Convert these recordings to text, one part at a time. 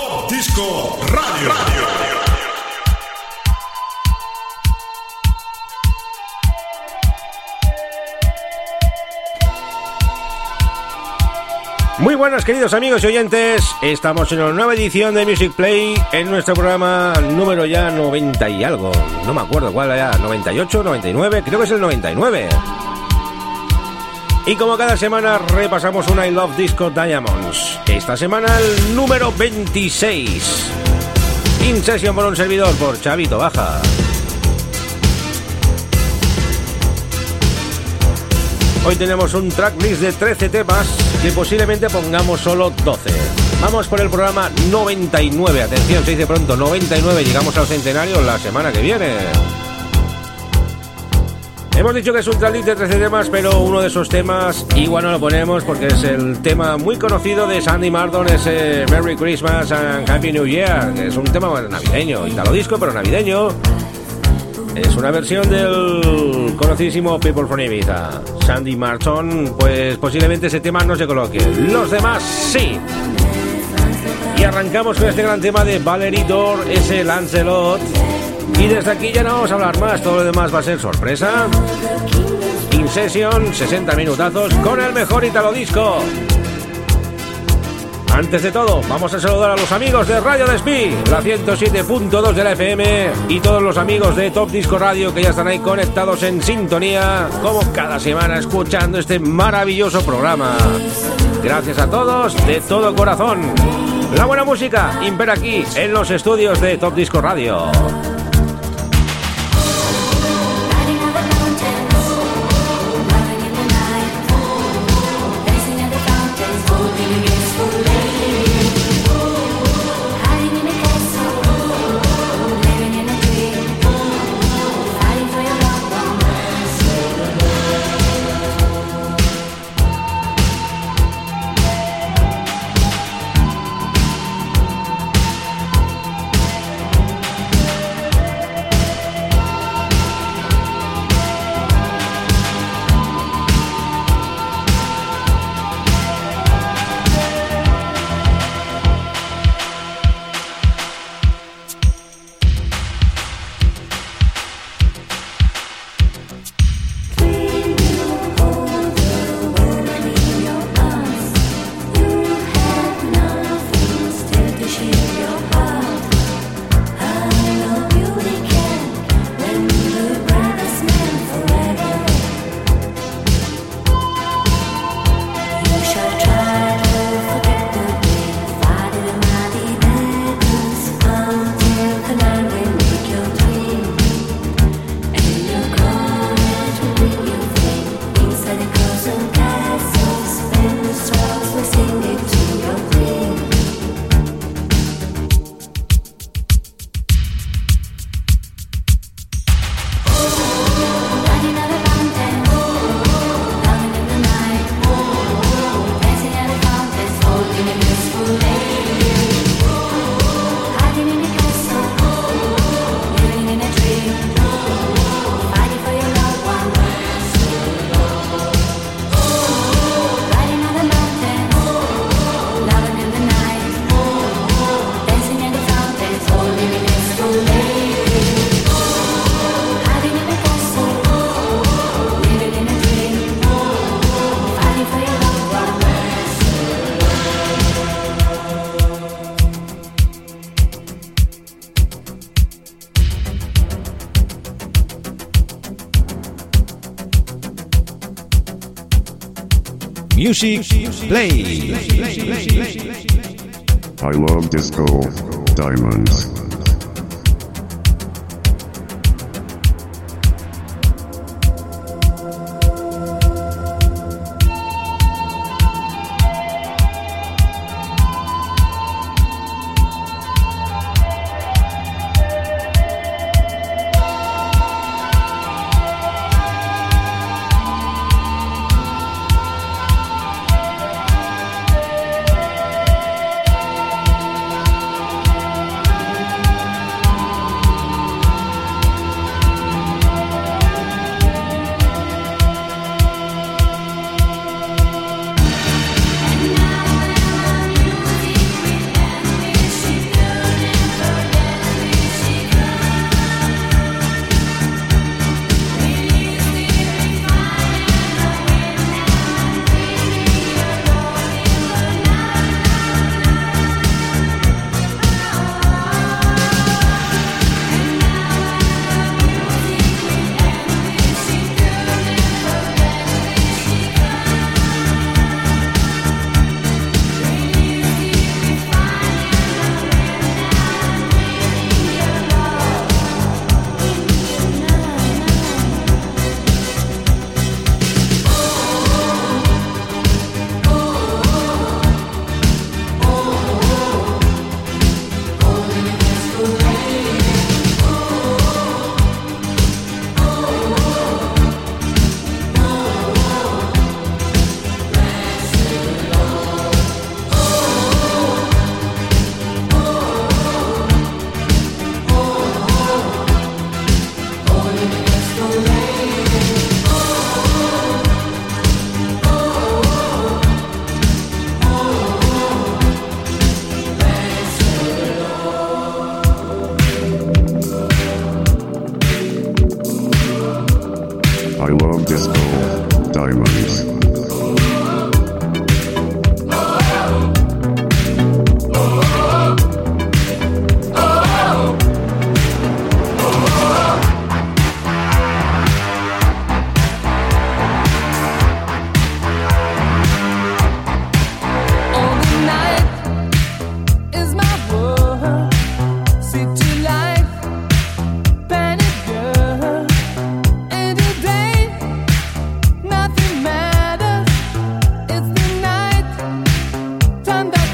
Top Disco Radio. Muy buenas queridos amigos y oyentes, estamos en una nueva edición de Music Play en nuestro programa número ya 90 y algo, no me acuerdo cuál era, 98, 99, creo que es el 99. Y como cada semana repasamos una I Love Disco Diamonds. Esta semana el número 26. In session por un servidor por Chavito Baja. Hoy tenemos un tracklist de 13 temas que posiblemente pongamos solo 12. Vamos por el programa 99. Atención, se dice pronto 99. Llegamos al centenario la semana que viene. Hemos dicho que es un tracklist de 13 temas, pero uno de esos temas igual no lo ponemos porque es el tema muy conocido de Sandy Mardon, ese Merry Christmas and Happy New Year, que es un tema navideño, italo disco, pero navideño. Es una versión del conocidísimo People from Ibiza. Sandy Martin, pues posiblemente ese tema no se coloque. Los demás sí. Y arrancamos con este gran tema de Valerie Dor, ese Lancelot. Y desde aquí ya no vamos a hablar más, todo lo demás va a ser sorpresa. In session, 60 minutazos con el mejor Italo Disco. Antes de todo, vamos a saludar a los amigos de Radio Despí, la 107.2 de la FM y todos los amigos de Top Disco Radio que ya están ahí conectados en sintonía, como cada semana escuchando este maravilloso programa. Gracias a todos de todo corazón. La buena música impera aquí en los estudios de Top Disco Radio. Music Play. I love disco diamonds.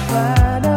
find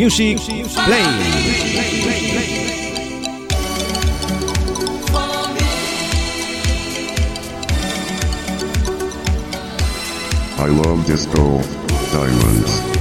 Music Play. I love disco diamonds.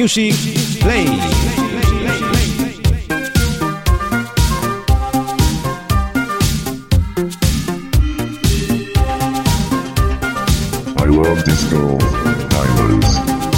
Music Play. I love disco diamonds. Blind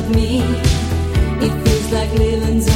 got me. It feels like living's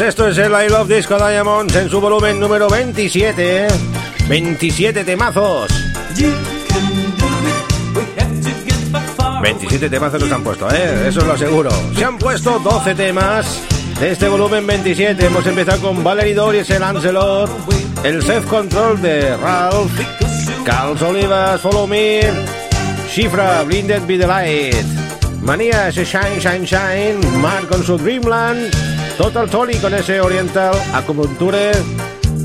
esto es el I Love Disco Diamonds en su volumen número 27. ¿eh? 27 temazos. 27 temazos nos han puesto, ¿eh? eso lo aseguro. Se han puesto 12 temas de este volumen 27. Hemos empezado con Valerie Doris, el Ancelot, el Self Control de Ralph, Carlos Olivas, Follow Me, Shifra, Blinded by the Light, Manía, Shine, Shine, Shine, Mark con su Dreamland, Total Tony con ese Oriental, Acupunture,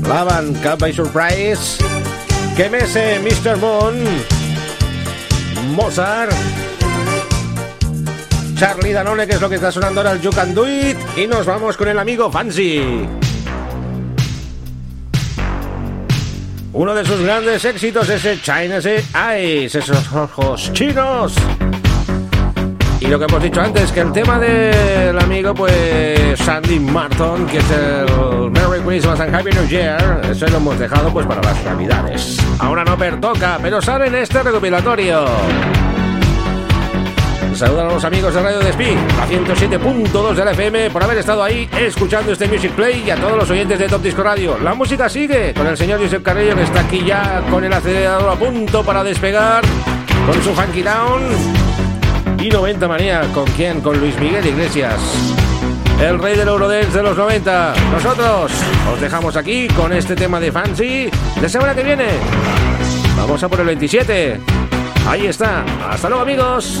Lavan, Cut by Surprise, Kemese, Mr. Moon, Mozart, Charlie Danone, que es lo que está sonando ahora el You Can Do It, y nos vamos con el amigo Fancy. Uno de sus grandes éxitos es el China's Eyes, esos ojos chinos. Y lo que hemos dicho antes, que el tema del amigo, pues, Sandy Martin, que es el Merry Christmas and Happy New Year, eso lo hemos dejado, pues, para las navidades. Ahora no pertoca, pero sale en este recopilatorio. Saludan a los amigos de Radio Despí, la 107.2 de la FM, por haber estado ahí escuchando este Music Play y a todos los oyentes de Top Disco Radio. La música sigue con el señor Josep Carrillo, que está aquí ya con el acelerador a punto para despegar, con su Funky Down. Y 90 Manía, ¿con quién? Con Luis Miguel Iglesias. El rey del Eurodance de los 90. Nosotros os dejamos aquí con este tema de Fancy. La semana que viene vamos a por el 27. Ahí está. Hasta luego amigos.